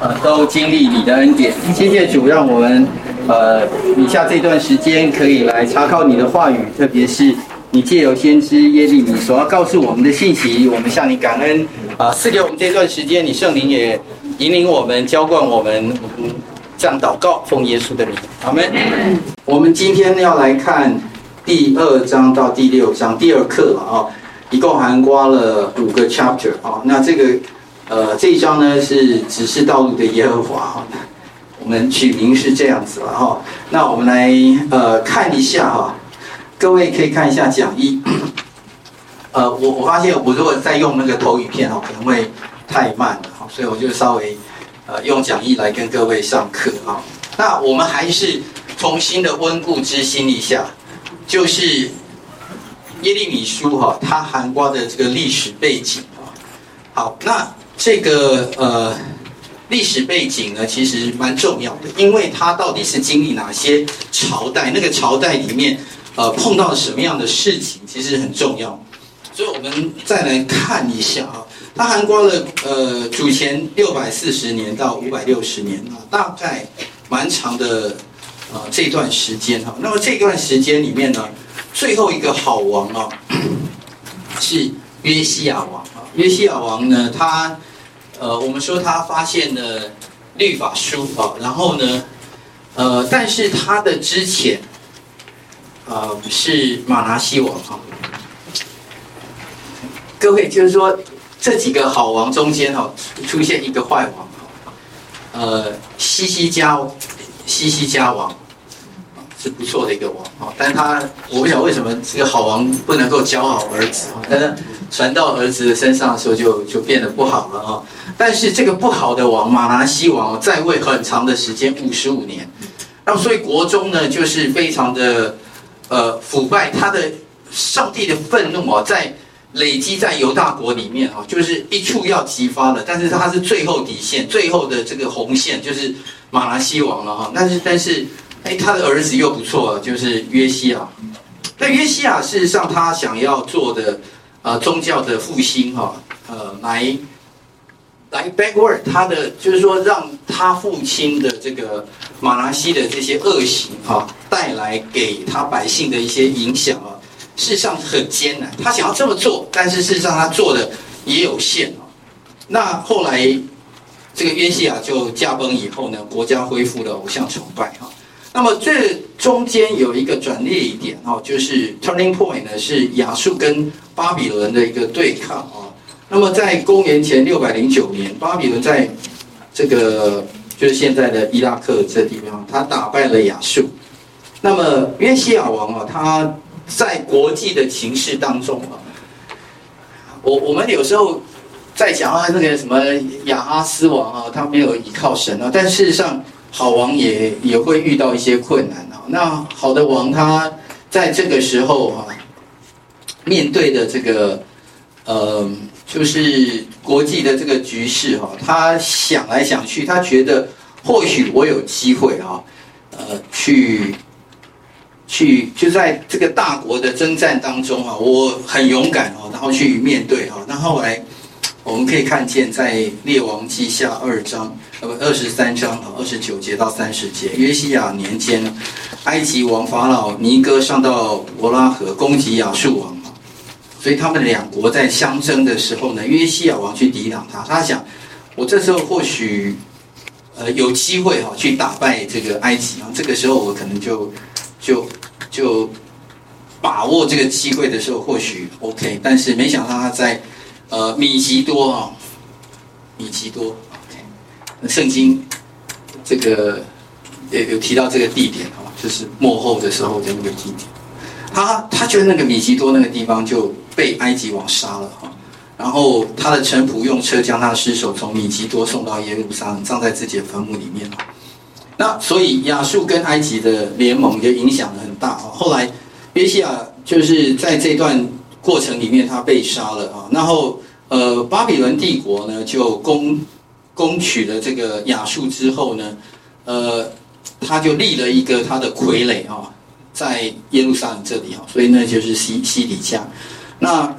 呃都经历你的恩典。谢谢主，让我们呃以下这段时间可以来查考你的话语，特别是你借由先知耶利米所要告诉我们的信息，我们向你感恩啊！赐给我们这段时间，你圣灵也引领我们，浇灌我们。这样祷告，奉耶稣的名，阿门。我们今天要来看第二章到第六章第二课啊，一共涵盖了五个 chapter 啊。那这个呃这一章呢是指示道路的耶和华哈，我们取名是这样子了哈。那我们来呃看一下哈，各位可以看一下讲义。呃，我我发现我如果再用那个投影片哦，可能会太慢了哈，所以我就稍微。呃，用讲义来跟各位上课哈。那我们还是重新的温故知新一下，就是耶利米书哈，它涵盖的这个历史背景啊。好，那这个呃历史背景呢，其实蛮重要的，因为它到底是经历哪些朝代，那个朝代里面呃碰到什么样的事情，其实很重要。所以我们再来看一下啊。它涵盖了呃，主前六百四十年到五百六十年啊，大概蛮长的啊、呃、这段时间哈。那么这段时间里面呢，最后一个好王啊，是约西亚王啊。约西亚王呢，他呃，我们说他发现了律法书啊，然后呢，呃，但是他的之前、呃、是玛拿西王啊。各位就是说。这几个好王中间哈，出现一个坏王，呃，西西家，西西家王，是不错的一个王啊，但他我不晓得为什么这个好王不能够教好儿子，但是传到儿子身上的时候就就变得不好了啊。但是这个不好的王马拿西王在位很长的时间，五十五年，那么所以国中呢就是非常的呃腐败，他的上帝的愤怒啊在。累积在犹大国里面啊，就是一触要即发了，但是他是最后底线，最后的这个红线就是马拿西王了哈。但是但是，哎，他的儿子又不错，就是约西亚。那约西亚事实上他想要做的呃宗教的复兴哈，呃来来 backward 他的就是说让他父亲的这个马拉西的这些恶行哈带来给他百姓的一些影响啊。事实上很艰难，他想要这么做，但是事实上他做的也有限哦。那后来这个约西亚就驾崩以后呢，国家恢复了偶像崇拜哈。那么这中间有一个转捩点哈，就是 turning point 呢是亚述跟巴比伦的一个对抗啊。那么在公元前六百零九年，巴比伦在这个就是现在的伊拉克这地方，他打败了亚述。那么约西亚王啊，他在国际的情势当中啊，我我们有时候在讲啊，那个什么亚哈斯王啊，他没有依靠神啊，但事实上好王也也会遇到一些困难啊。那好的王他在这个时候啊，面对的这个呃，就是国际的这个局势哈，他想来想去，他觉得或许我有机会啊，呃，去。去就在这个大国的征战当中啊，我很勇敢哦，然后去面对哈。那后来我们可以看见，在列王记下二章呃不二十三章啊二十九节到三十节，约西亚年间，埃及王法老尼哥上到伯拉河攻击亚述王，所以他们两国在相争的时候呢，约西亚王去抵挡他，他想我这时候或许呃有机会哈去打败这个埃及啊，这个时候我可能就。就就把握这个机会的时候，或许 OK，但是没想到他在呃米吉多啊，米吉多圣经这个也有提到这个地点哦，就是幕后的时候的那个地点。他他觉得那个米吉多那个地方就被埃及王杀了哈，然后他的臣仆用车将他的尸首从米吉多送到耶路撒冷，葬在自己的坟墓里面。那所以亚述跟埃及的联盟也影响很大啊。后来约西亚就是在这段过程里面他被杀了啊。然后呃巴比伦帝国呢就攻攻取了这个亚述之后呢，呃他就立了一个他的傀儡啊，在耶路撒冷这里啊。所以呢就是西西底家。那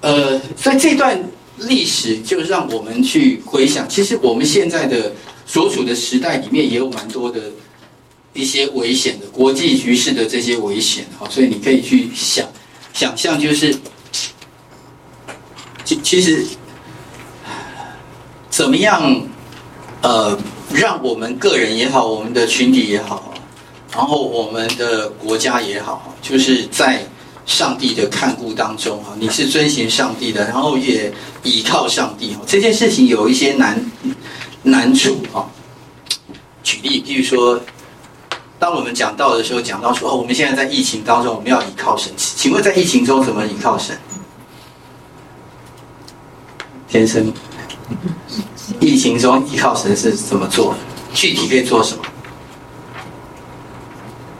呃在这段历史就让我们去回想，其实我们现在的所处的时代里面也有蛮多的一些危险的国际局势的这些危险哈，所以你可以去想想象，就是其其实怎么样呃，让我们个人也好，我们的群体也好，然后我们的国家也好，就是在。上帝的看顾当中哈，你是遵循上帝的，然后也倚靠上帝哈。这件事情有一些难难处哈。举例，比如说，当我们讲到的时候，讲到说哦，我们现在在疫情当中，我们要依靠神。请问在疫情中怎么依靠神？先生，疫情中依靠神是怎么做？具体可以做什么？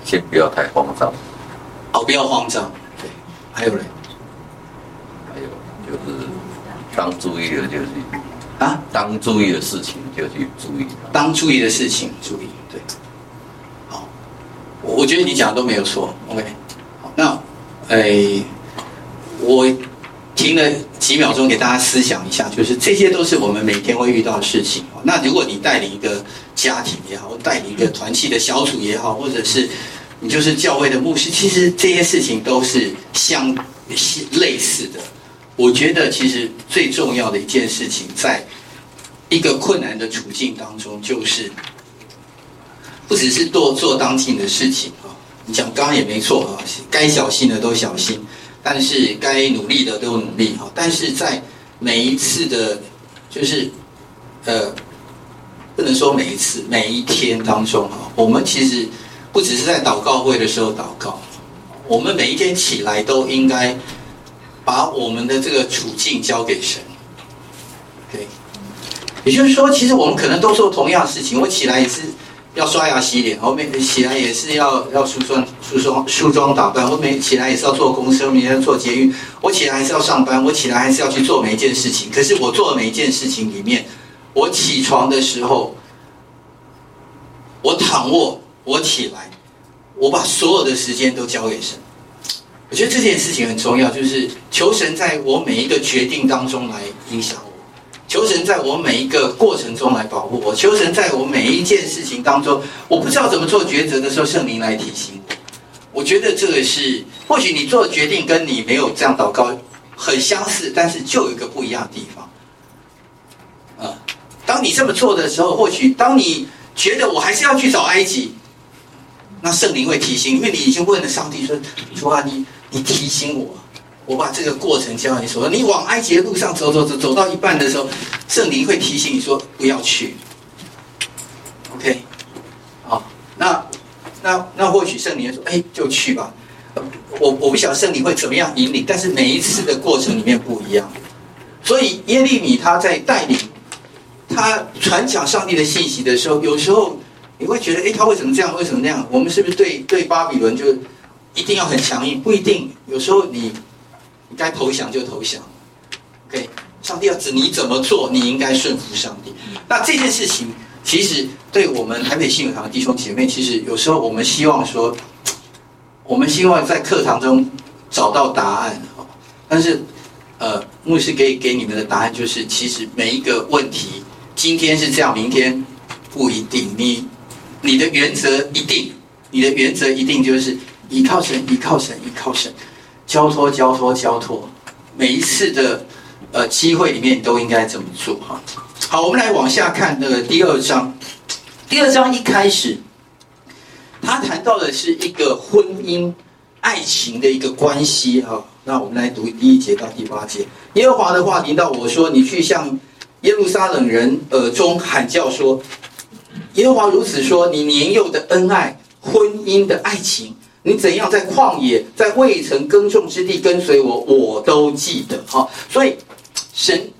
先不要太慌张。哦，不要慌张。对还有嘞，还有就是当注意的，就是啊，当注意的事情就去注意。当注意的事情注意，对。好，我觉得你讲的都没有错。OK，好，那，哎，我听了几秒钟给大家思想一下，就是这些都是我们每天会遇到的事情。那如果你带领一个家庭也好，带领一个团契的小组也好，或者是。你就是教会的牧师，其实这些事情都是相类似的。我觉得其实最重要的一件事情，在一个困难的处境当中，就是不只是做做当尽的事情啊。你讲刚刚也没错啊，该小心的都小心，但是该努力的都努力哈。但是在每一次的，就是呃，不能说每一次，每一天当中哈，我们其实。不只是在祷告会的时候祷告，我们每一天起来都应该把我们的这个处境交给神。对，也就是说，其实我们可能都做同样的事情。我起来也是要刷牙洗脸，我每起来也是要要梳妆、梳妆、梳妆打扮。我每起来也是要坐公车，每天坐捷运。我起来还是要上班，我起来还是要去做每一件事情。可是我做的每一件事情里面，我起床的时候，我躺卧。我起来，我把所有的时间都交给神。我觉得这件事情很重要，就是求神在我每一个决定当中来影响我，求神在我每一个过程中来保护我，求神在我每一件事情当中，我不知道怎么做抉择的时候，圣灵来提醒我。我觉得这个是，或许你做的决定跟你没有这样祷告很相似，但是就有一个不一样的地方。啊，当你这么做的时候，或许当你觉得我还是要去找埃及。那圣灵会提醒，因为你已经问了上帝说：“主啊，你你提醒我，我把这个过程交给你说。你往埃及的路上走走走，走到一半的时候，圣灵会提醒你说不要去。”OK，好，那那那或许圣灵说：“哎，就去吧。”我我不晓得圣灵会怎么样引领，但是每一次的过程里面不一样。所以耶利米他在带领他传讲上帝的信息的时候，有时候。你会觉得，哎，他为什么这样？为什么那样？我们是不是对对巴比伦就一定要很强硬？不一定，有时候你该投降就投降。OK，上帝要指你怎么做，你应该顺服上帝。那这件事情，其实对我们台北信友堂的弟兄姐妹，其实有时候我们希望说，我们希望在课堂中找到答案。但是，呃，牧师给给你们的答案就是，其实每一个问题，今天是这样，明天不一定。你。你的原则一定，你的原则一定就是依靠神，依靠神，依靠神，交托，交托，交托。每一次的呃机会里面，都应该这么做哈。好，我们来往下看那个第二章。第二章一开始，他谈到的是一个婚姻、爱情的一个关系哈。那我们来读第一节到第八节。耶和华的话临到我说：“你去向耶路撒冷人耳中喊叫说。”耶和华如此说：“你年幼的恩爱，婚姻的爱情，你怎样在旷野，在未曾耕种之地跟随我，我都记得。”好，所以神，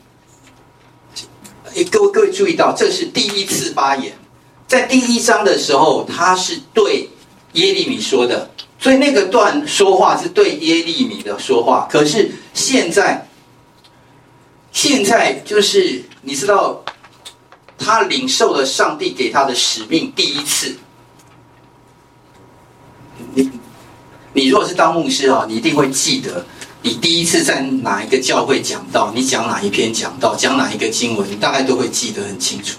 各位各位注意到，这是第一次发言，在第一章的时候，他是对耶利米说的，所以那个段说话是对耶利米的说话。可是现在，现在就是你知道。他领受了上帝给他的使命，第一次。你，你如果是当牧师啊，你一定会记得你第一次在哪一个教会讲到，你讲哪一篇讲到，讲哪一个经文，你大概都会记得很清楚。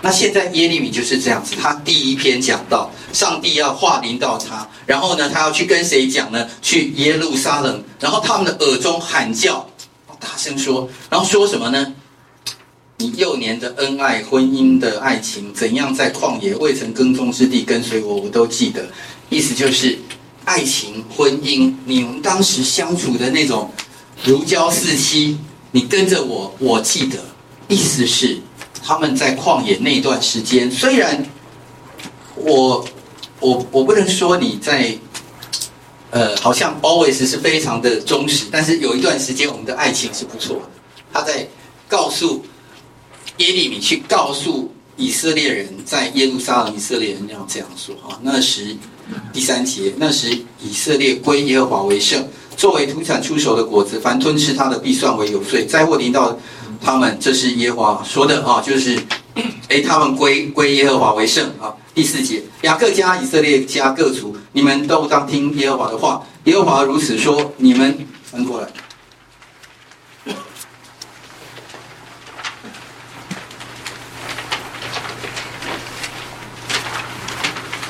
那现在耶利米就是这样子，他第一篇讲到，上帝要话临到他，然后呢，他要去跟谁讲呢？去耶路撒冷，然后他们的耳中喊叫，大声说，然后说什么呢？你幼年的恩爱，婚姻的爱情，怎样在旷野未曾耕种之地跟随我，我都记得。意思就是，爱情、婚姻，你们当时相处的那种如胶似漆，你跟着我，我记得。意思是。他们在旷野那段时间，虽然我我我不能说你在，呃，好像 always 是非常的忠实，但是有一段时间我们的爱情是不错的。他在告诉耶利米去告诉以色列人，在耶路撒冷以色列人要这样说啊。那时第三节，那时以色列归耶和华为圣，作为土产出售的果子，凡吞吃他的必算为有罪。灾祸临到。他们这是耶和华说的啊，就是，哎，他们归归耶和华为圣啊。第四节，雅各家、以色列家各族，你们都当听耶和华的话。耶和华如此说：你们翻过来，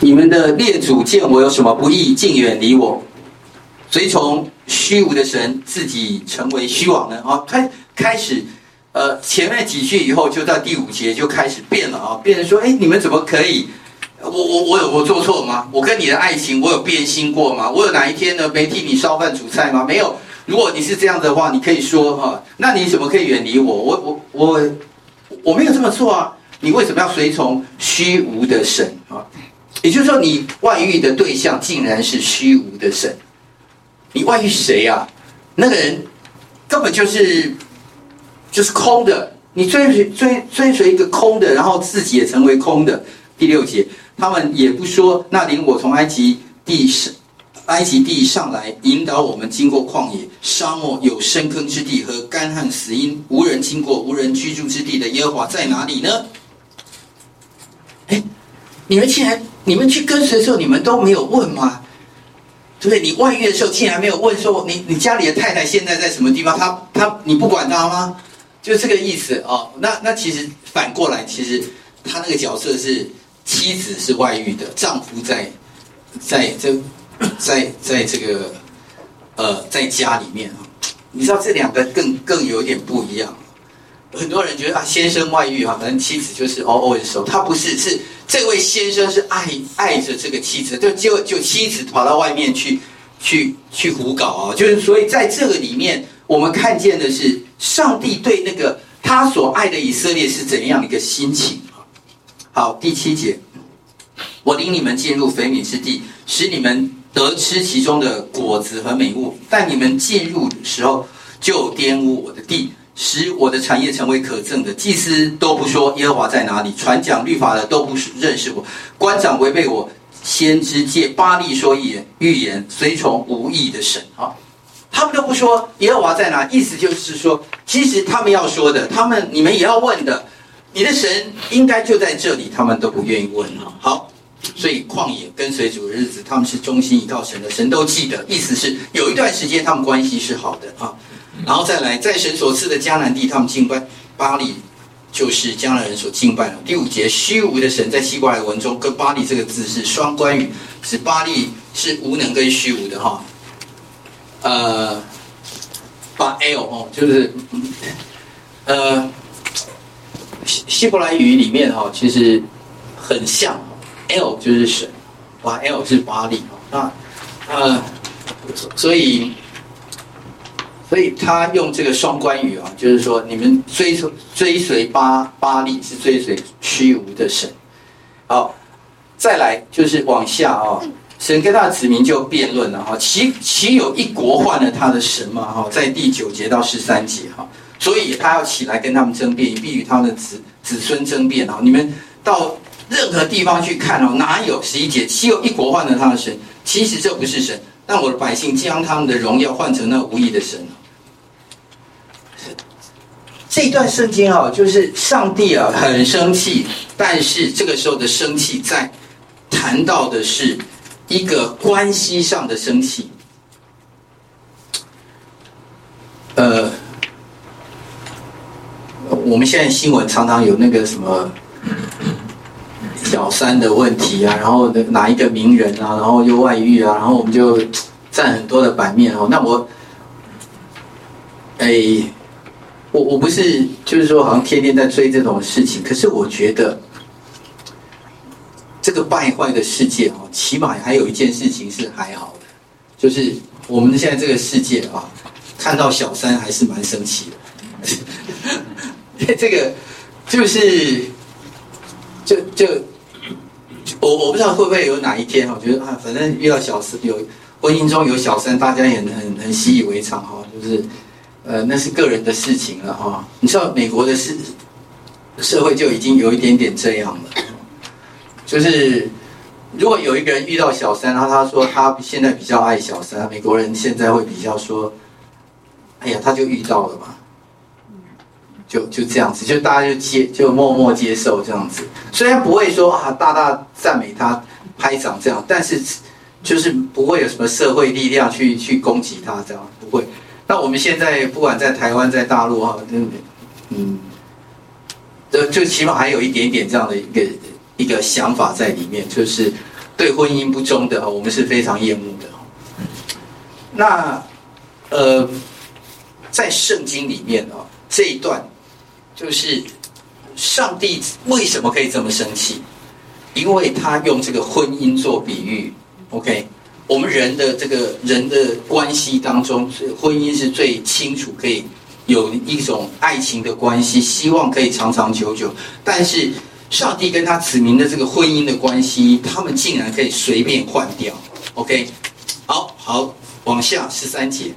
你们的列祖见我有什么不义，竟远离我，随从虚无的神，自己成为虚妄呢？啊，开开始。呃，前面几句以后，就到第五节就开始变了啊，变成说，哎，你们怎么可以？我我我有我做错吗？我跟你的爱情，我有变心过吗？我有哪一天呢没替你烧饭煮菜吗？没有。如果你是这样的话，你可以说哈，那你怎么可以远离我？我我我我没有这么做啊！你为什么要随从虚无的神啊？也就是说，你外遇的对象竟然是虚无的神，你外遇谁呀？那个人根本就是。就是空的，你追随追追随一个空的，然后自己也成为空的。第六节，他们也不说，那领我从埃及地上埃及地上来，引导我们经过旷野、沙漠、有深坑之地和干旱死荫、无人经过、无人居住之地的耶和华在哪里呢？哎，你们竟然你们去跟随的时候，你们都没有问吗？对不对？你外遇的时候，竟然没有问说你你家里的太太现在在什么地方？他他你不管他吗？就这个意思哦，那那其实反过来，其实他那个角色是妻子是外遇的，丈夫在在这在在这个呃在家里面啊，你知道这两个更更有点不一样。很多人觉得啊，先生外遇啊，反正妻子就是 always so，他不是，是这位先生是爱爱着这个妻子，就就就妻子跑到外面去去去胡搞啊，就是所以在这个里面，我们看见的是。上帝对那个他所爱的以色列是怎样的一个心情？好，第七节，我领你们进入肥美之地，使你们得吃其中的果子和美物。但你们进入的时候，就玷污我的地，使我的产业成为可憎的。祭司都不说耶和华在哪里，传讲律法的都不认识我，官长违背我，先知借巴力说预言，预言随从无义的神啊。他们都不说耶和华在哪，意思就是说，其实他们要说的，他们你们也要问的，你的神应该就在这里，他们都不愿意问啊。好，所以旷野跟随主的日子，他们是忠心依靠神的，神都记得。意思是有一段时间他们关系是好的啊，然后再来，在神所赐的迦南地，他们敬拜巴力，就是迦南人所敬拜的。第五节，虚无的神在希伯来文中跟巴力这个字是双关语，是巴力是无能跟虚无的哈。呃，把 L 哦，就是呃，希希伯来语里面哈，其实很像，L 就是神，把 L 是巴力啊，呃，所以所以他用这个双关语啊，就是说你们追随追随巴巴力是追随虚无的神，好，再来就是往下啊。神跟他的子民就辩论了哈，岂岂有一国换了他的神吗？哈，在第九节到十三节哈，所以他要起来跟他们争辩，必与他们的子子孙争辩哈。你们到任何地方去看哦，哪有十一节？岂有一国换了他的神？其实这不是神，但我的百姓将他们的荣耀换成那无义的神。这段圣经啊，就是上帝啊很生气，但是这个时候的生气在谈到的是。一个关系上的生气，呃，我们现在新闻常常有那个什么小三的问题啊，然后哪一个名人啊，然后又外遇啊，然后我们就占很多的版面哦。那我，哎，我我不是就是说好像天天在追这种事情，可是我觉得这个败坏的世界哦，起码还有一件事情是还好的，就是我们现在这个世界啊。看到小三还是蛮生气的，这个就是就就我我不知道会不会有哪一天，我觉得啊，反正遇到小三有婚姻中有小三，大家也很很习以为常哈，就是呃那是个人的事情了哈。你知道美国的社社会就已经有一点点这样了，就是如果有一个人遇到小三，然后他说他现在比较爱小三，美国人现在会比较说。哎呀，他就遇到了嘛，就就这样子，就大家就接，就默默接受这样子。虽然不会说啊，大大赞美他，拍掌这样，但是就是不会有什么社会力量去去攻击他这样，不会。那我们现在不管在台湾，在大陆哈，嗯，就就起码还有一点点这样的一个一个想法在里面，就是对婚姻不忠的，我们是非常厌恶的。那呃。在圣经里面啊，这一段就是上帝为什么可以这么生气？因为他用这个婚姻做比喻。OK，我们人的这个人的关系当中，婚姻是最清楚可以有一种爱情的关系，希望可以长长久久。但是上帝跟他子民的这个婚姻的关系，他们竟然可以随便换掉。OK，好好往下十三节。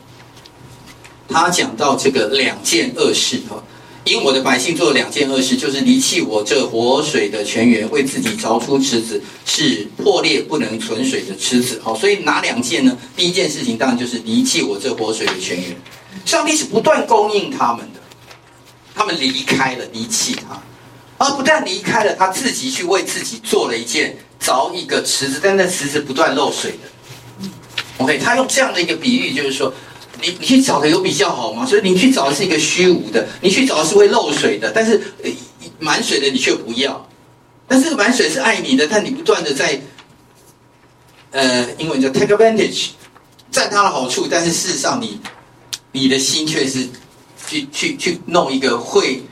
他讲到这个两件恶事哈，因我的百姓做了两件恶事，就是离弃我这活水的泉源，为自己凿出池子，是破裂不能存水的池子。好，所以哪两件呢？第一件事情当然就是离弃我这活水的泉源。上帝是不断供应他们的，他们离开了，离弃他，而不但离开了，他自己去为自己做了一件凿一个池子，但那池子不断漏水的。OK，他用这样的一个比喻，就是说。你你去找的有比较好吗？所以你去找的是一个虚无的，你去找的是会漏水的，但是满水的你却不要。但是满水是爱你的，但你不断的在，呃，英文叫 take advantage，占他的好处，但是事实上你你的心却是去去去弄一个会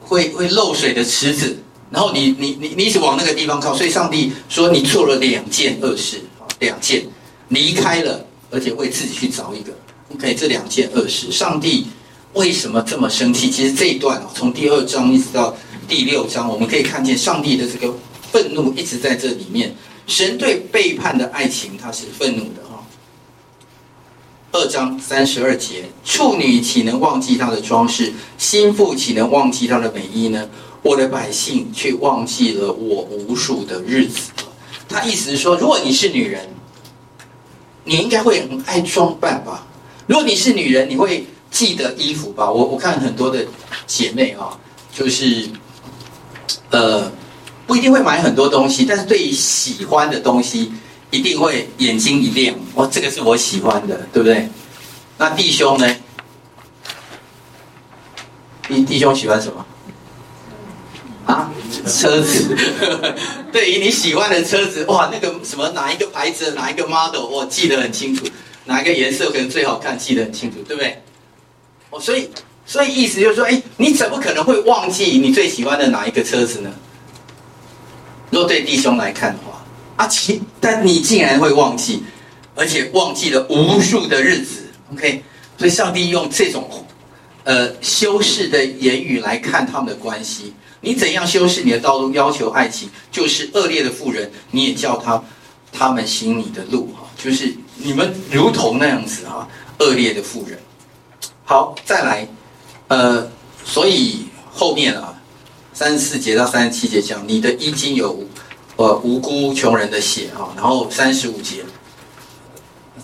会会漏水的池子，然后你你你你一直往那个地方靠，所以上帝说你做了两件恶事，两件离开了，而且为自己去找一个。OK，这两件恶事，上帝为什么这么生气？其实这一段，从第二章一直到第六章，我们可以看见上帝的这个愤怒一直在这里面。神对背叛的爱情，他是愤怒的哈。二章三十二节，处女岂能忘记她的装饰？心腹岂能忘记她的美衣呢？我的百姓却忘记了我无数的日子。他意思是说，如果你是女人，你应该会很爱装扮吧？如果你是女人，你会记得衣服吧？我我看很多的姐妹啊，就是，呃，不一定会买很多东西，但是对于喜欢的东西，一定会眼睛一亮，哇，这个是我喜欢的，对不对？那弟兄呢？弟弟兄喜欢什么？啊，车子。对于你喜欢的车子，哇，那个什么哪一个牌子，哪一个 model，我记得很清楚。哪一个颜色可能最好看，记得很清楚，对不对？哦，所以，所以意思就是说，哎，你怎么可能会忘记你最喜欢的哪一个车子呢？若对弟兄来看的话，啊，其但你竟然会忘记，而且忘记了无数的日子，OK？所以上帝用这种呃修饰的言语来看他们的关系。你怎样修饰你的道路，要求爱情，就是恶劣的妇人，你也叫他他们行你的路，哈，就是。你们如同那样子哈，恶劣的妇人。好，再来，呃，所以后面啊，三十四节到三十七节讲你的衣襟有，呃，无辜穷人的血哈。然后三十五节，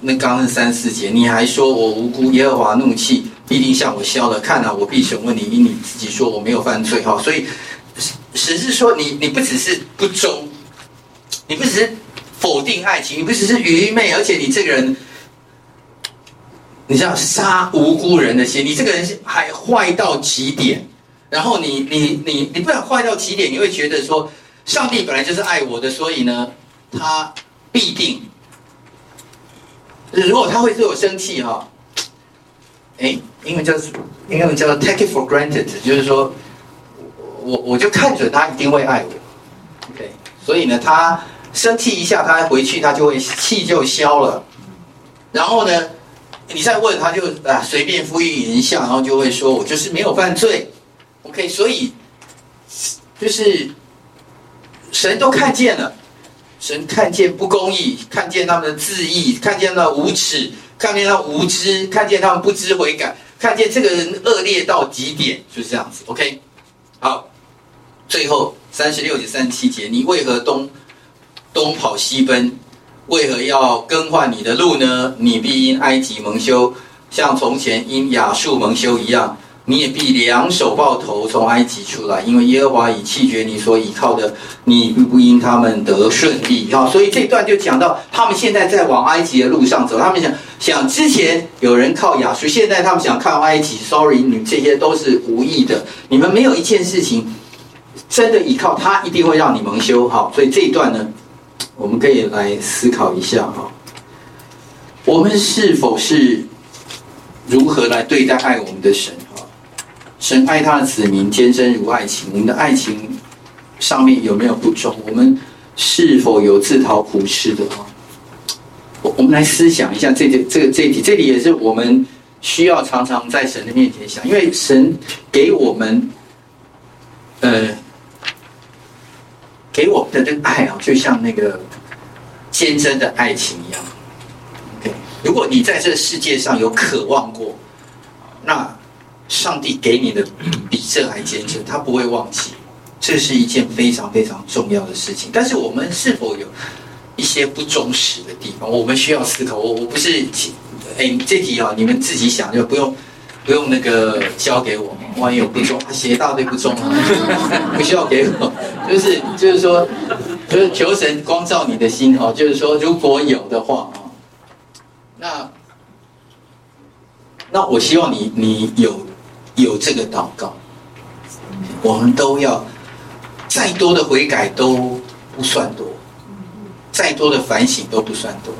那刚刚是三十四节，你还说我无辜，耶和华怒气必定向我消了。看啊，我必审问你，因你自己说我没有犯罪哈。所以，实是说你你不只是不忠，你不只是。否定爱情，你不只是愚昧，而且你这个人，你知道杀无辜人的心，你这个人是还坏到极点，然后你你你你不想坏到极点，你会觉得说，上帝本来就是爱我的，所以呢，他必定，如果他会对我生气哈，哎，英文叫英文叫做 take it for granted，就是说我我就看准他一定会爱我，OK，所以呢，他生气一下，他回去他就会气就消了，然后呢，你再问他就啊随便敷衍一下，然后就会说我就是没有犯罪，OK，所以就是神都看见了，神看见不公义，看见他们的自义，看见他无耻，看见他无知，看见他们不知悔改，看见这个人恶劣到极点，就是这样子，OK，好，最后三十六节、三十七节，你为何东东跑西奔？为何要更换你的路呢？你必因埃及蒙羞，像从前因亚述蒙羞一样。你也必两手抱头从埃及出来，因为耶和华已弃绝你所倚靠的，你不因他们得顺利。好，所以这段就讲到他们现在在往埃及的路上走。他们想想之前有人靠亚述，现在他们想靠埃及。Sorry，你这些都是无意的。你们没有一件事情真的依靠他，一定会让你蒙羞。好，所以这一段呢。我们可以来思考一下哈，我们是否是如何来对待爱我们的神哈？神爱他的子民，坚贞如爱情。我们的爱情上面有没有不忠？我们是否有自讨苦吃的哈？我我们来思想一下这这这个这题，这里也是我们需要常常在神的面前想，因为神给我们呃。给我们的这个爱啊，就像那个坚贞的爱情一样。OK，如果你在这个世界上有渴望过，那上帝给你的比这还坚贞，他不会忘记。这是一件非常非常重要的事情。但是我们是否有一些不忠实的地方？我们需要思考。我我不是，哎，这题啊，你们自己想就不用。不用那个交给我，万一有不忠，写一大堆不忠啊，不需要给我，就是就是说，就是求神光照你的心哦，就是说如果有的话啊，那那我希望你你有有这个祷告，我们都要再多的悔改都不算多，再多的反省都不算多，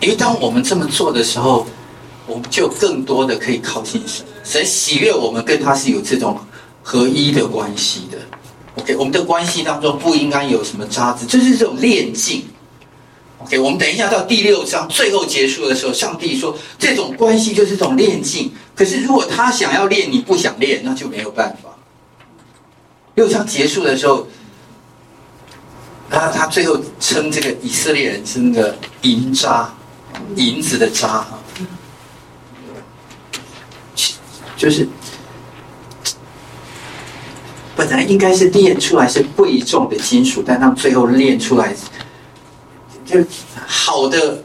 因为当我们这么做的时候。我们就更多的可以靠近神，神喜悦我们跟他是有这种合一的关系的。OK，我们的关系当中不应该有什么渣子，就是这种炼净。OK，我们等一下到第六章最后结束的时候，上帝说这种关系就是这种炼净。可是如果他想要炼，你不想炼，那就没有办法。六章结束的时候，他他最后称这个以色列人是那个银渣，银子的渣。就是本来应该是炼出来是贵重的金属，但他们最后炼出来就好的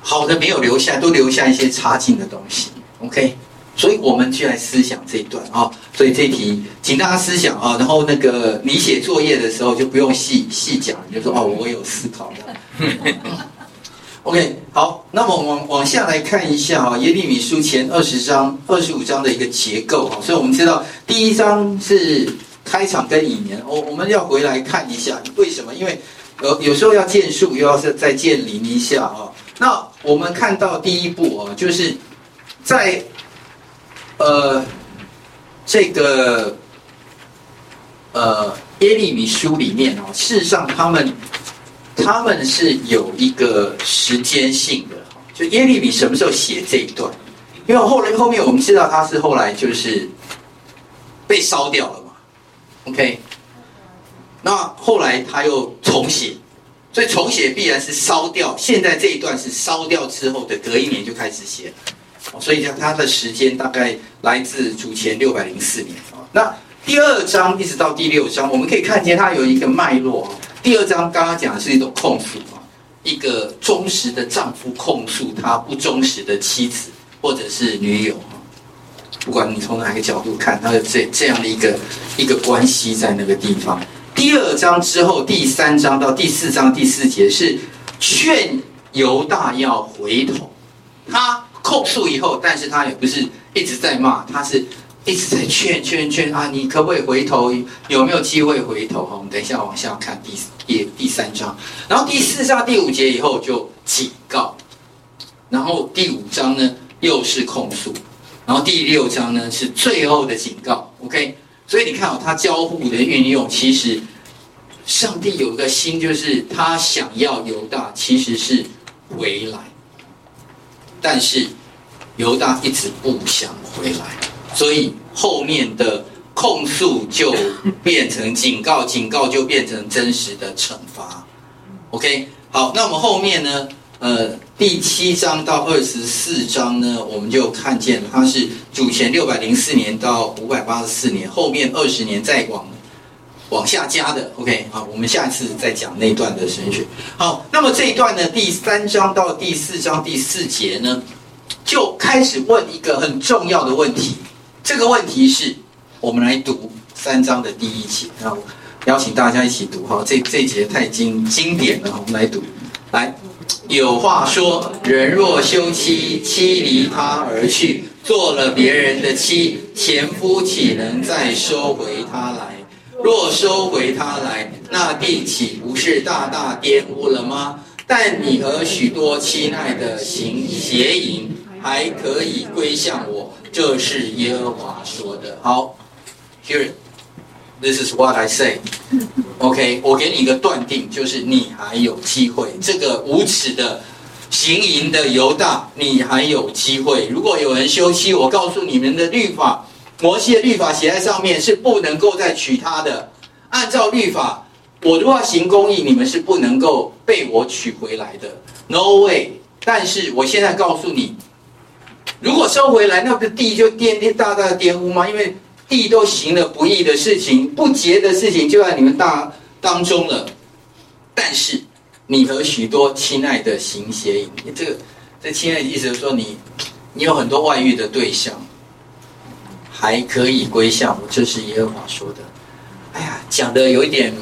好的没有留下，都留下一些差劲的东西。OK，所以我们就来思想这一段啊。所以这题，请大家思想啊。然后那个你写作业的时候就不用细细讲，你就说哦，我有思考的。OK，好，那么往往下来看一下啊，耶利米书前二十章、二十五章的一个结构哈，所以我们知道第一章是开场跟引言，我我们要回来看一下为什么？因为有有时候要建树，又要是再建林一下啊。那我们看到第一步啊，就是在呃这个呃耶利米书里面啊，事实上他们。他们是有一个时间性的，就耶利米什么时候写这一段？因为后来后面我们知道他是后来就是被烧掉了嘛，OK？那后来他又重写，所以重写必然是烧掉。现在这一段是烧掉之后的隔一年就开始写，所以他他的时间大概来自主前六百零四年啊。那第二章一直到第六章，我们可以看见它有一个脉络。第二章刚刚讲的是一种控诉嘛，一个忠实的丈夫控诉他不忠实的妻子或者是女友，不管你从哪个角度看，他的这这样的一个一个关系在那个地方。第二章之后，第三章到第四章第四节是劝犹大要回头，他控诉以后，但是他也不是一直在骂，他是一直在劝劝劝啊，你可不可以回头？有没有机会回头？我们等一下往下看第第第三章，然后第四章第五节以后就警告，然后第五章呢又是控诉，然后第六章呢是最后的警告。OK，所以你看哦，他交互的运用，其实上帝有个心，就是他想要犹大其实是回来。但是犹大一直不想回来，所以后面的控诉就变成警告，警告就变成真实的惩罚。OK，好，那我们后面呢？呃，第七章到二十四章呢，我们就看见它是主前六百零四年到五百八十四年，后面二十年再往往下加的。OK，好，我们下次再讲那段的神学。好，那么这一段呢，第三章到第四章第四节呢，就开始问一个很重要的问题。这个问题是，我们来读三章的第一节，然后邀请大家一起读哈。这这节太经经典了，我们来读。来，有话说，人若休妻，妻离他而去，做了别人的妻，前夫岂能再收回他来？若收回他来，那地岂不是大大玷污了吗？但你和许多亲爱的行邪淫，还可以归向我，这是耶和华说的。好，Here。This is what I say. OK，我给你一个断定，就是你还有机会。这个无耻的行淫的犹大，你还有机会。如果有人休妻，我告诉你们的律法，摩西的律法写在上面是不能够再娶她的。按照律法，我如果要行公义，你们是不能够被我娶回来的。No way！但是我现在告诉你，如果收回来，那不是地就颠颠大大的玷污吗？因为地都行了不义的事情，不洁的事情就在你们大当中了。但是你和许多亲爱的行邪淫，这个这亲爱的意思就是说你你有很多外遇的对象，还可以归向我，这是耶和华说的。哎呀，讲的有一点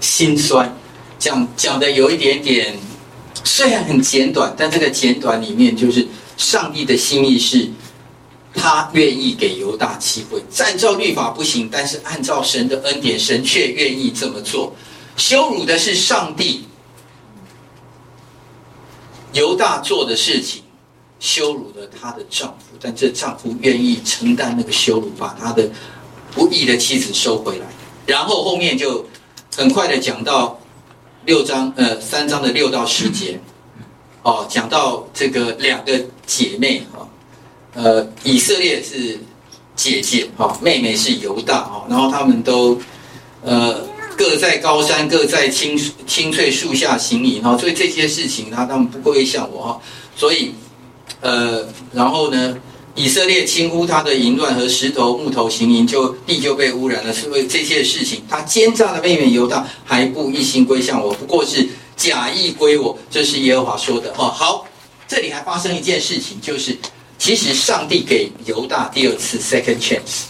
心酸，讲讲的有一点点，虽然很简短，但这个简短里面就是上帝的心意是。他愿意给犹大机会，按照律法不行，但是按照神的恩典，神却愿意这么做。羞辱的是上帝，犹大做的事情羞辱了她的丈夫，但这丈夫愿意承担那个羞辱，把他的不义的妻子收回来。然后后面就很快的讲到六章，呃，三章的六到十节，哦，讲到这个两个姐妹哈。呃，以色列是姐姐哈，妹妹是犹大哈，然后他们都呃各在高山，各在青青翠树下行淫哈，所以这些事情他他们不归向我哈，所以呃，然后呢，以色列轻忽他的淫乱和石头木头行淫，就地就被污染了，所以这些事情，他奸诈的妹妹犹大还不一心归向我，不过是假意归我，这是耶和华说的哦。好，这里还发生一件事情，就是。其实上帝给犹大第二次 second chance，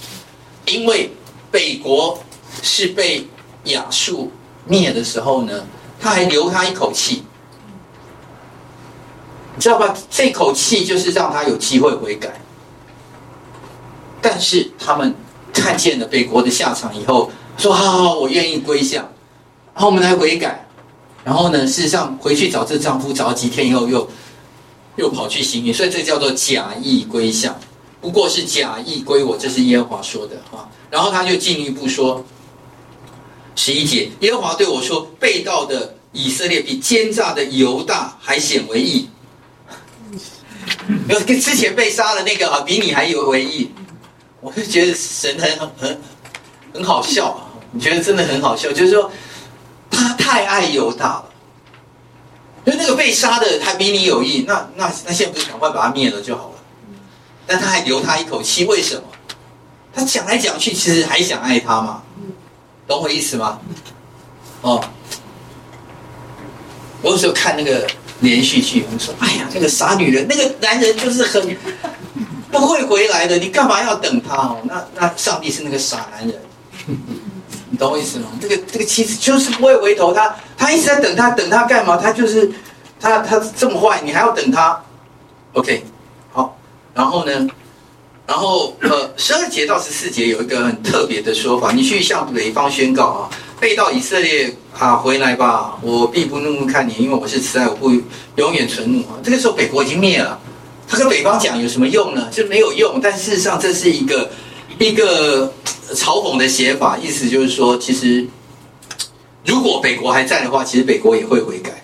因为北国是被亚述灭的时候呢，他还留他一口气，你知道吧？这口气就是让他有机会悔改。但是他们看见了北国的下场以后，说：“好好好，我愿意归向。”然后我们来悔改。然后呢，事实上回去找这丈夫，找了几天以后又。又跑去行淫，所以这叫做假意归向，不过是假意归我，这是耶和华说的啊。然后他就进一步说，十一节，耶和华对我说：“被盗的以色列比奸诈的犹大还显为义。”跟之前被杀的那个啊，比你还有为义。我就觉得神很很很好笑啊，你觉得真的很好笑，就是说他太爱犹大了。就那个被杀的还比你有意，那那那现在不是赶快把他灭了就好了？但他还留他一口气，为什么？他讲来讲去，其实还想爱他嘛？懂我意思吗？哦，我有时候看那个连续剧，我说：“哎呀，那个傻女人，那个男人就是很不会回来的，你干嘛要等他哦？那那上帝是那个傻男人。”你懂我意思吗？这个这个妻子就是不会回头，他他一直在等他，等他干嘛？他就是他他这么坏，你还要等他？OK，好，然后呢，然后呃，十二节到十四节有一个很特别的说法，你去向北方宣告啊，背到以色列啊，回来吧，我必不怒目看你，因为我是慈爱，我不永远存怒啊。这个时候北国已经灭了，他跟北方讲有什么用呢？就没有用。但事实上这是一个一个嘲讽的写法，意思就是说，其实如果北国还在的话，其实北国也会悔改，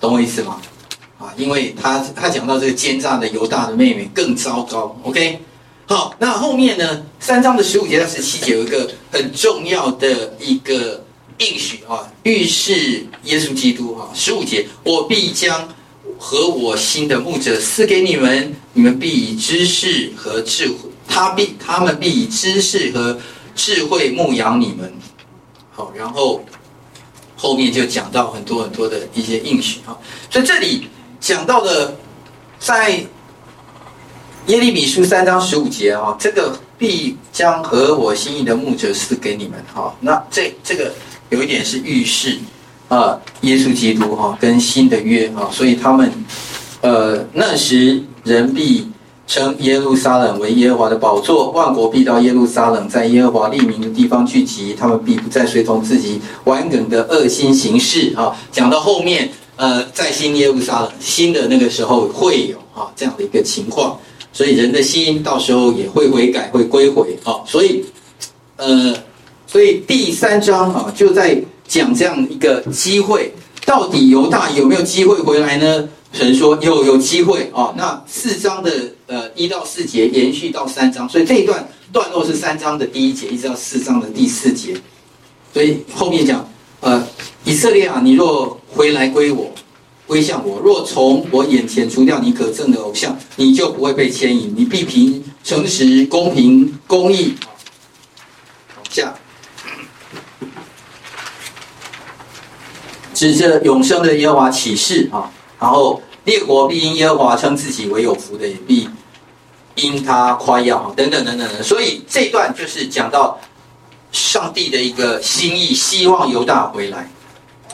懂我意思吗？啊，因为他他讲到这个奸诈的犹大的妹妹更糟糕。OK，好，那后面呢，三章的十五节到十七节有一个很重要的一个应许啊，预示耶稣基督哈。十五节，我必将和我心的牧者赐给你们，你们必以知识和智慧，他必他们必以知识和智慧牧养你们。好，然后后面就讲到很多很多的一些应许啊，所以这里。讲到的，在耶利米书三章十五节啊，这个必将合我心意的牧者赐给你们哈。那这这个有一点是预示啊，耶稣基督哈跟新的约啊，所以他们呃那时人必称耶路撒冷为耶和华的宝座，万国必到耶路撒冷，在耶和华立名的地方聚集，他们必不再随从自己顽梗的恶心行事啊。讲到后面。呃，在新耶路撒冷，新的那个时候会有啊这样的一个情况，所以人的心到时候也会悔改，会归回啊。所以，呃，所以第三章啊就在讲这样一个机会，到底犹大有没有机会回来呢？神说有，有机会啊。那四章的呃一到四节延续到三章，所以这一段段落是三章的第一节一直到四章的第四节，所以后面讲呃。以色列啊，你若回来归我，归向我，若从我眼前除掉你可憎的偶像，你就不会被牵引，你必凭诚实、公平、公义。往下，指着永生的耶和华起誓啊，然后列国必因耶和华称自己为有福的，也必因他夸耀等等等等。所以这段就是讲到上帝的一个心意，希望犹大回来。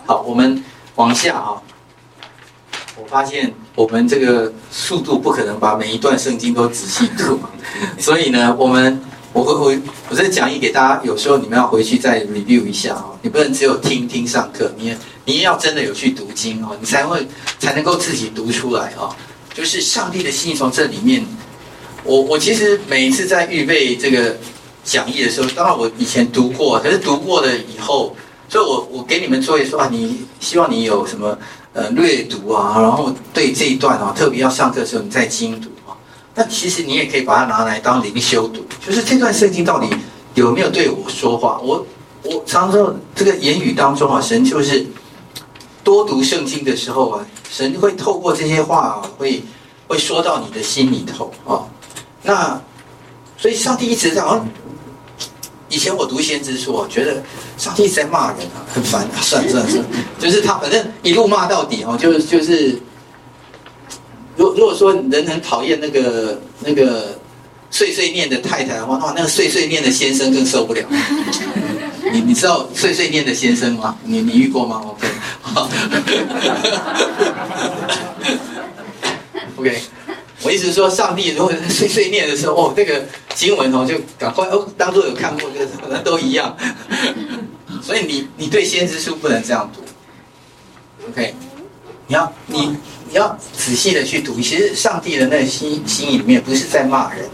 好，我们往下啊。我发现我们这个速度不可能把每一段圣经都仔细读，所以呢，我们我会我我再讲义给大家，有时候你们要回去再 review 一下啊。你不能只有听听上课，你也你也要真的有去读经哦，你才会才能够自己读出来哦。就是上帝的心意从这里面，我我其实每一次在预备这个讲义的时候，当然我以前读过，可是读过了以后。所以我，我我给你们作业说啊，你希望你有什么呃略读啊，然后对这一段啊，特别要上课的时候你再精读啊。那其实你也可以把它拿来当灵修读，就是这段圣经到底有没有对我说话？我我常说这个言语当中啊，神就是多读圣经的时候啊，神会透过这些话啊，会会说到你的心里头啊。那所以上帝一直在啊。以前我读先知书，我觉得上帝一直在骂人啊，很烦啊。算了算了算了，就是他反正一路骂到底哦，就是就是，如如果说人很讨厌那个那个碎碎念的太太的话，哇，那个碎碎念的先生更受不了。你你知道碎碎念的先生吗？你你遇过吗？OK，好，OK。我意思是说，上帝如果碎碎念的时候，哦，这个经文哦，就赶快哦，当做有看过，就是可能都一样。所以你你对先知书不能这样读，OK？你要你你要仔细的去读。其实上帝的那心心里面不是在骂人，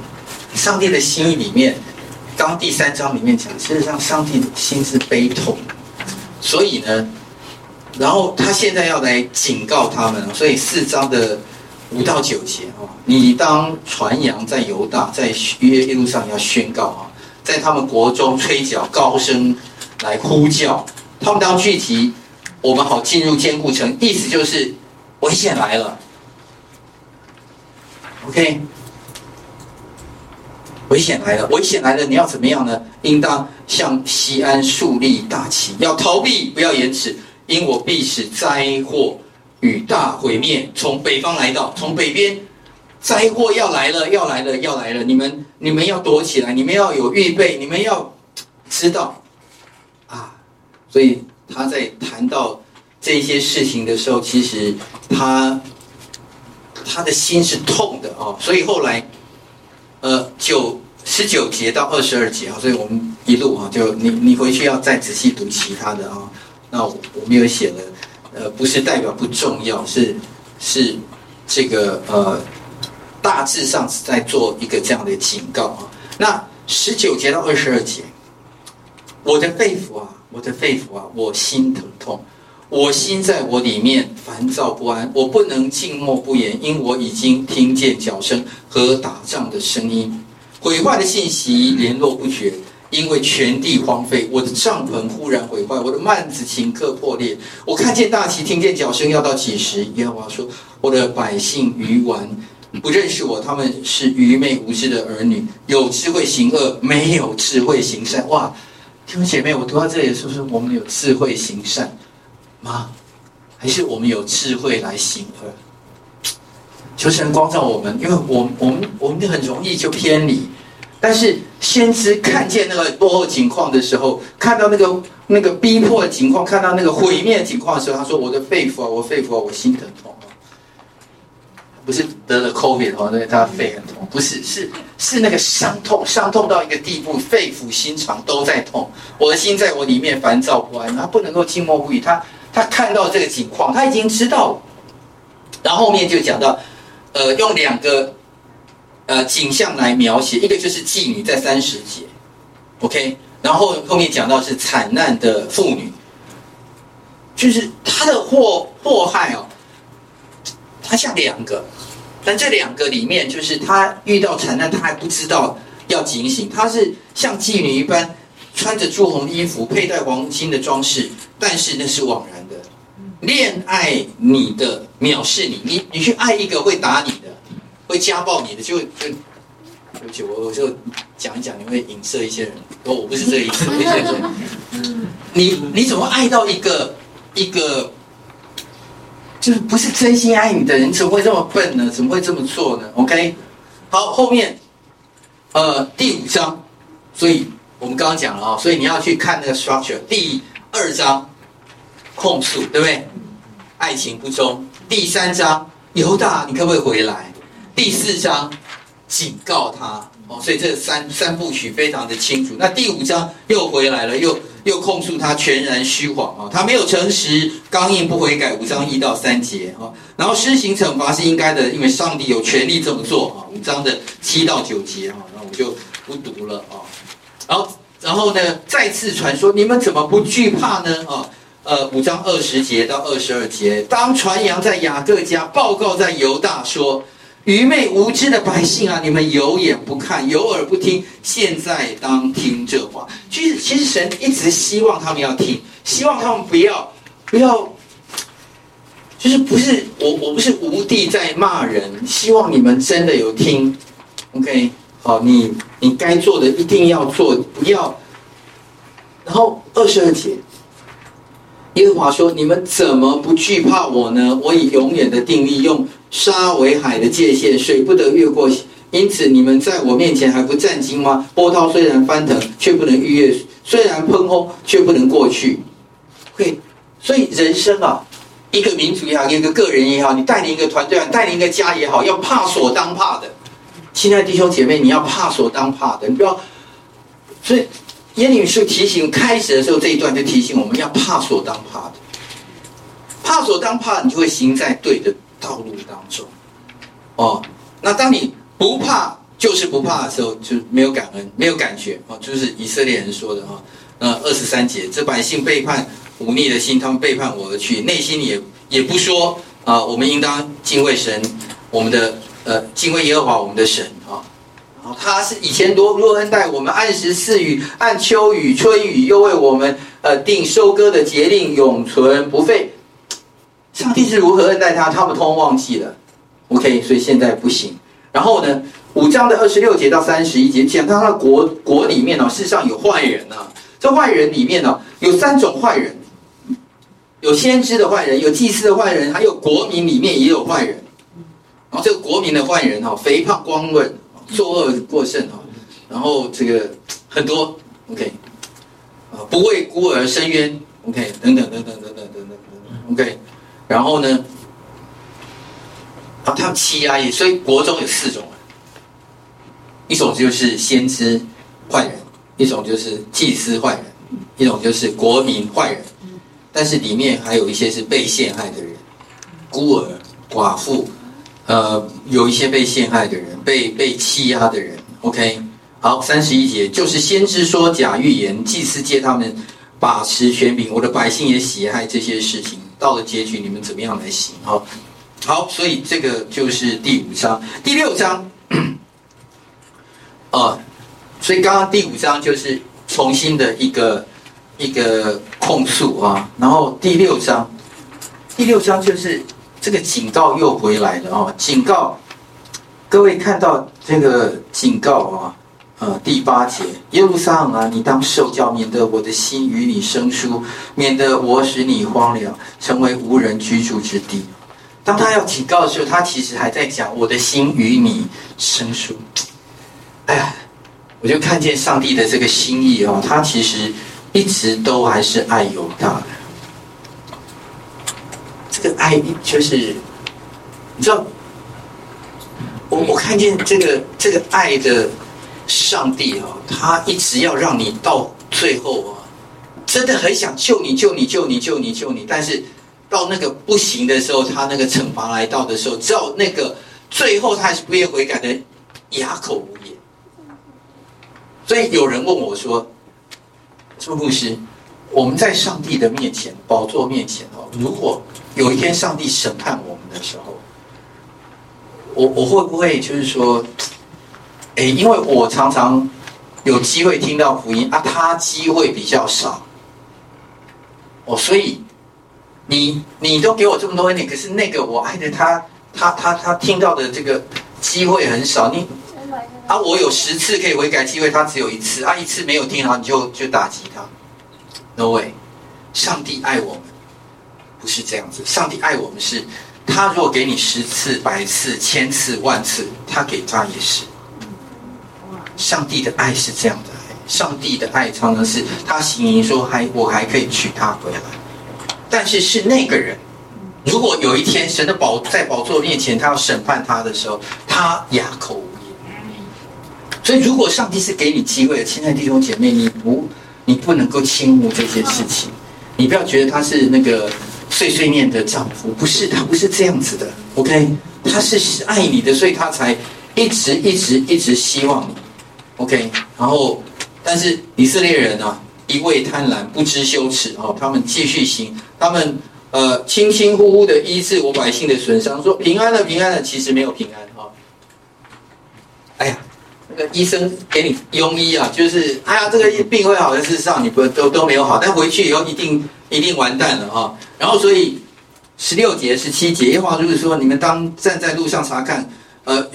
上帝的心里面，刚第三章里面讲，事实上上帝的心是悲痛，所以呢，然后他现在要来警告他们，所以四章的。五到九节哦，你当传扬在犹大，在约耶路上要宣告啊，在他们国中吹角，高声来呼叫，他们当聚集，我们好进入坚固城。意思就是危险来了，OK，危险来了，危险来了，你要怎么样呢？应当向西安竖立大旗，要逃避，不要延迟，因我必使灾祸。与大毁灭从北方来到，从北边灾祸要来了，要来了，要来了！你们你们要躲起来，你们要有预备，你们要知道啊！所以他在谈到这些事情的时候，其实他他的心是痛的啊，所以后来，呃，九十九节到二十二节啊，所以我们一路啊，就你你回去要再仔细读其他的啊。那我我们有写了，呃，不是代表不重要，是是这个呃，大致上是在做一个这样的警告啊。那十九节到二十二节，我的肺腑啊，我的肺腑啊，我心疼痛。我心在我里面烦躁不安，我不能静默不言，因我已经听见脚声和打仗的声音，毁坏的信息联络不绝，因为全地荒废，我的帐篷忽然毁坏，我的幔子顷刻破裂。我看见大旗，听见脚声，要到几时？耶和华说：我的百姓愚顽，不认识我，他们是愚昧无知的儿女，有智慧行恶，没有智慧行善。哇，弟兄姐妹，我读到这里是不是我们有智慧行善？吗？还是我们有智慧来行恶？求神光照我们，因为我我们我们很容易就偏离。但是先知看见那个落后情况的时候，看到那个那个逼迫的情况，看到那个毁灭的情况的时候，他说：“我的肺腑啊，我肺腑啊，我心疼痛！”不是得了 COVID 哦，那，他肺很痛，不是，是是那个伤痛，伤痛到一个地步，肺腑心肠都在痛。我的心在我里面烦躁不安，他不能够静默不语，他。他看到这个情况，他已经知道。然后后面就讲到，呃，用两个呃景象来描写，一个就是妓女在三十节，OK，然后后面讲到是惨难的妇女，就是他的祸祸害哦，他像两个，但这两个里面就是他遇到惨难，他还不知道要警醒，他是像妓女一般，穿着朱红衣服，佩戴黄金的装饰，但是那是枉然。恋爱你的藐视你，你你去爱一个会打你的，会家暴你的，就就对不起，我我就讲一讲，你会影射一些人。我我不是这个意思，你你怎么爱到一个一个，就是不是真心爱你的人，怎么会这么笨呢？怎么会这么做呢？OK，好，后面呃第五章，所以我们刚刚讲了啊，所以你要去看那个 structure，第二章。控诉对不对？爱情不忠。第三章，犹大，你可不可以回来？第四章，警告他哦。所以这三三部曲非常的清楚。那第五章又回来了，又又控诉他全然虚谎哦，他没有诚实，刚硬不悔改。五章一到三节哦，然后施行惩罚是应该的，因为上帝有权利这么做啊。五章的七到九节哈，那我就不读了啊。然后然后呢，再次传说，你们怎么不惧怕呢？啊？呃，五章二十节到二十二节，当传扬在雅各家，报告在犹大说：愚昧无知的百姓啊，你们有眼不看，有耳不听，现在当听这话。其实，其实神一直希望他们要听，希望他们不要不要，就是不是我我不是无地在骂人，希望你们真的有听。OK，好，你你该做的一定要做，不要。然后二十二节。耶和华说：“你们怎么不惧怕我呢？我以永远的定力，用沙为海的界限，水不得越过。因此，你们在我面前还不战惊吗？波涛虽然翻腾，却不能逾越；虽然喷轰，却不能过去。会，所以人生啊，一个民族也好，一个个人也好，你带领一个团队啊，带领一个家也好，要怕所当怕的。亲爱的弟兄姐妹，你要怕所当怕的，你不要。所以。”耶利米书提醒开始的时候，这一段就提醒我们要怕所当怕的，怕所当怕，你就会行在对的道路当中。哦，那当你不怕就是不怕的时候，就没有感恩，没有感觉哦，就是以色列人说的哈。那二十三节，这百姓背叛忤逆的心，他们背叛我而去，内心也也不说啊，我们应当敬畏神，我们的呃敬畏耶和华我们的神啊。他是以前多若恩待我们，按时赐雨，按秋雨春雨，又为我们呃定收割的节令，永存不废。上帝是如何恩待他，他们通忘记了。OK，所以现在不行。然后呢，五章的二十六节到三十一节讲到他的国国里面、哦，世上有坏人啊。这坏人里面呢、哦，有三种坏人：有先知的坏人，有祭司的坏人，还有国民里面也有坏人。然后这个国民的坏人哈、哦，肥胖光棍。作恶过甚哈，然后这个很多，OK，啊，不为孤儿伸冤，OK，等等等等等等等等，OK，然后呢，然后他们欺压也，所以国中有四种人，一种就是先知坏人，一种就是祭司坏人，一种就是国民坏人，但是里面还有一些是被陷害的人，孤儿、寡妇，呃，有一些被陷害的人，被被欺压的人。OK，好，三十一节就是先知说假预言，祭司借他们把持权柄，我的百姓也喜爱这些事情。到了结局，你们怎么样来行？好，好，所以这个就是第五章，第六章，啊，所以刚刚第五章就是重新的一个一个控诉啊，然后第六章，第六章就是这个警告又回来了哦，警告。各位看到这个警告啊，呃，第八节，耶路撒冷啊，你当受教，免得我的心与你生疏，免得我使你荒凉，成为无人居住之地。当他要警告的时候，他其实还在讲我的心与你生疏。哎呀，我就看见上帝的这个心意哦，他其实一直都还是爱犹大的。这个爱就是，你知道。我我看见这个这个爱的上帝啊，他一直要让你到最后啊，真的很想救你救你救你救你救你，但是到那个不行的时候，他那个惩罚来到的时候，只要那个最后他还是不愿悔改的，哑口无言。所以有人问我说：“朱牧师，我们在上帝的面前宝座面前哦，如果有一天上帝审判我们的时候。”我我会不会就是说，哎，因为我常常有机会听到福音啊，他机会比较少，哦，所以你你都给我这么多恩典，可是那个我爱的他，他他他听到的这个机会很少，你啊，我有十次可以悔改机会，他只有一次，啊，一次没有听好，你就就打击他，no way，上帝爱我不是这样子，上帝爱我们是。他如果给你十次、百次、千次、万次，他给他也是。上帝的爱是这样的，上帝的爱常常是他行营说还我还可以娶她回来，但是是那个人，如果有一天神的宝在宝座面前，他要审判他的时候，他哑口无言。所以，如果上帝是给你机会的，亲爱的弟兄姐妹，你不你不能够轻忽这些事情，你不要觉得他是那个。碎碎念的丈夫不是，他不是这样子的，OK，他是爱你的，所以他才一直一直一直希望你，OK，然后但是以色列人啊，一味贪婪，不知羞耻哦，他们继续行，他们呃轻轻忽忽的医治我百姓的损伤，说平安了平安了，其实没有平安哈、哦，哎呀，个医生给你庸医啊，就是哎呀这个病会好的，事实上你不都都没有好，但回去以后一定一定完蛋了哈。然后，所以十六节、十七节，耶和华就是说：你们当站在路上查看，呃，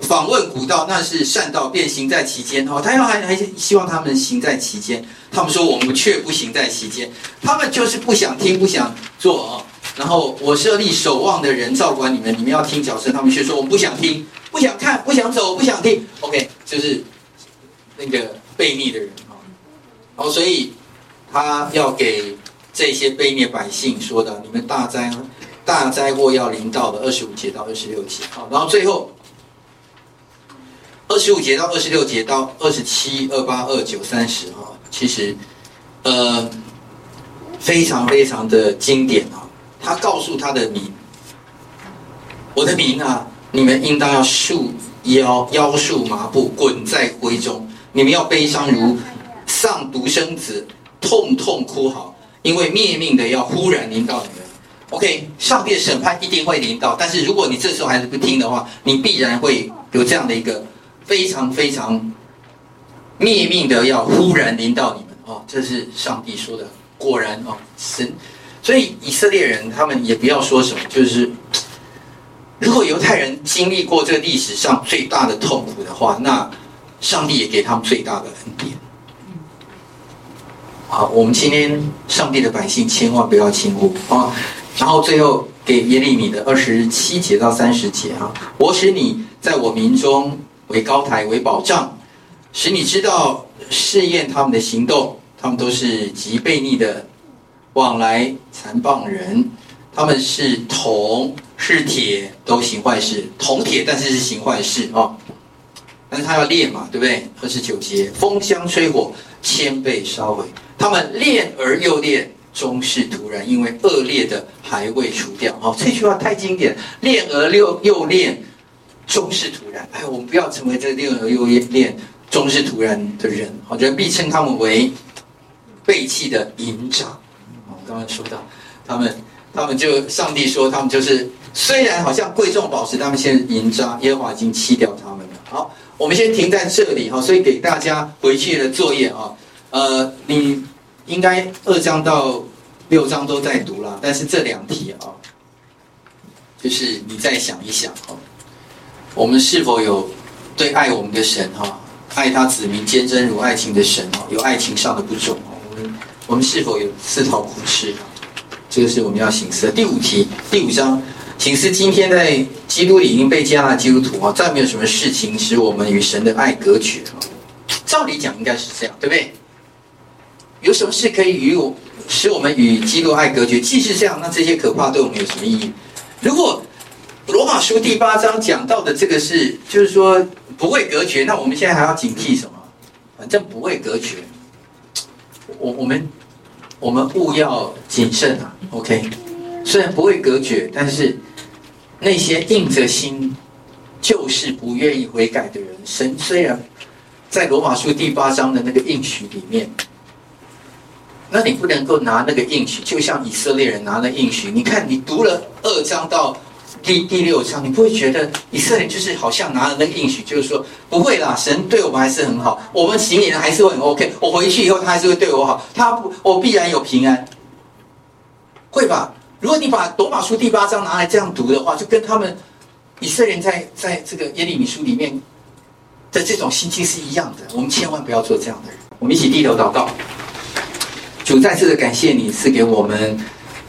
访问古道，那是善道，便行在其间。哈，他要还还希望他们行在其间。他们说：我们却不行在其间。他们就是不想听，不想做啊。然后我设立守望的人照管你们，你们要听脚声。他们却说：我们不想听，不想看，不想走，不想听。OK，就是那个悖逆的人啊。然后，所以他要给。这些悖逆百姓说的，你们大灾大灾祸要临到的，二十五节到二十六节，好，然后最后二十五节到二十六节到二十七、二八、二九、三十，哈，其实呃非常非常的经典啊。他告诉他的民，我的民啊，你们应当要束腰腰束麻布，滚在灰中，你们要悲伤如丧独生子，痛痛哭嚎。因为灭命的要忽然临到你们，OK，上帝的审判一定会临到，但是如果你这时候还是不听的话，你必然会有这样的一个非常非常灭命的要忽然临到你们哦，这是上帝说的，果然哦，神，所以以色列人他们也不要说什么，就是如果犹太人经历过这个历史上最大的痛苦的话，那上帝也给他们最大的恩典。好，我们今天上帝的百姓千万不要轻忽啊！然后最后给耶利米的二十七节到三十节啊，我使你在我民中为高台为保障，使你知道试验他们的行动，他们都是极悖逆的，往来残暴人，他们是铜是铁都行坏事，铜铁但是是行坏事哦。但是他要炼嘛，对不对？二十九节，风箱吹火，铅被烧毁。他们炼而又炼，终是徒然，因为恶劣的还未除掉。哦，这句话太经典，炼而又又炼，终是徒然。哎，我们不要成为这炼而又炼，终是徒然的人。好，人必称他们为背弃的营长。我刚刚说到，他们，他们就上帝说，他们就是虽然好像贵重宝石，他们现在营渣，耶和华已经弃掉他们了。好，我们先停在这里哈，所以给大家回去的作业啊，呃，你应该二章到六章都在读了，但是这两题啊，就是你再想一想哈，我们是否有对爱我们的神哈，爱他子民坚贞如爱情的神哈，有爱情上的不忠。我们是否有自讨苦吃？这个是我们要省思的。第五题，第五章，省思今天在基督里已经被接纳的基督徒啊，再没有什么事情使我们与神的爱隔绝。照理讲应该是这样，对不对？有什么事可以与我使我们与基督爱隔绝？既是这样，那这些可怕对我们有什么意义？如果罗马书第八章讲到的这个是，就是说不会隔绝，那我们现在还要警惕什么？反正不会隔绝。我我们我们务要谨慎啊，OK。虽然不会隔绝，但是那些硬着心就是不愿意悔改的人，神虽然在罗马书第八章的那个应许里面，那你不能够拿那个应许，就像以色列人拿了应许。你看，你读了二章到。第第六章，你不会觉得以色列就是好像拿了那个应许，就是说不会啦，神对我们还是很好，我们行人还是会很 OK，我回去以后他还是会对我好，他不，我必然有平安，会吧？如果你把罗马书第八章拿来这样读的话，就跟他们以色列人在在这个耶利米书里面的这种心情是一样的。我们千万不要做这样的人。我们一起低头祷告，主再次的感谢你赐给我们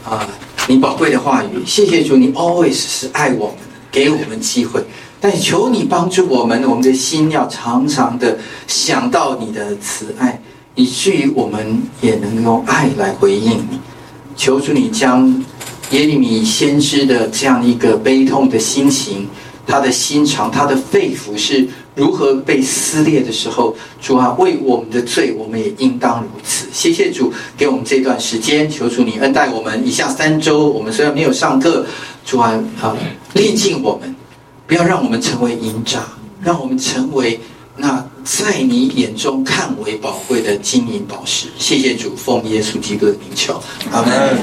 啊。你宝贵的话语，谢谢主，你 always 是爱我们，给我们机会。但求你帮助我们，我们的心要常常的想到你的慈爱，以至于我们也能用爱来回应你。求主你将耶利米先知的这样一个悲痛的心情，他的心肠，他的肺腑是。如何被撕裂的时候，主啊，为我们的罪，我们也应当如此。谢谢主给我们这段时间，求主你恩待我们。以下三周，我们虽然没有上课，主啊，啊，历尽我们，不要让我们成为营渣，让我们成为那在你眼中看为宝贵的金银宝石。谢谢主，奉耶稣基督的名求，阿门。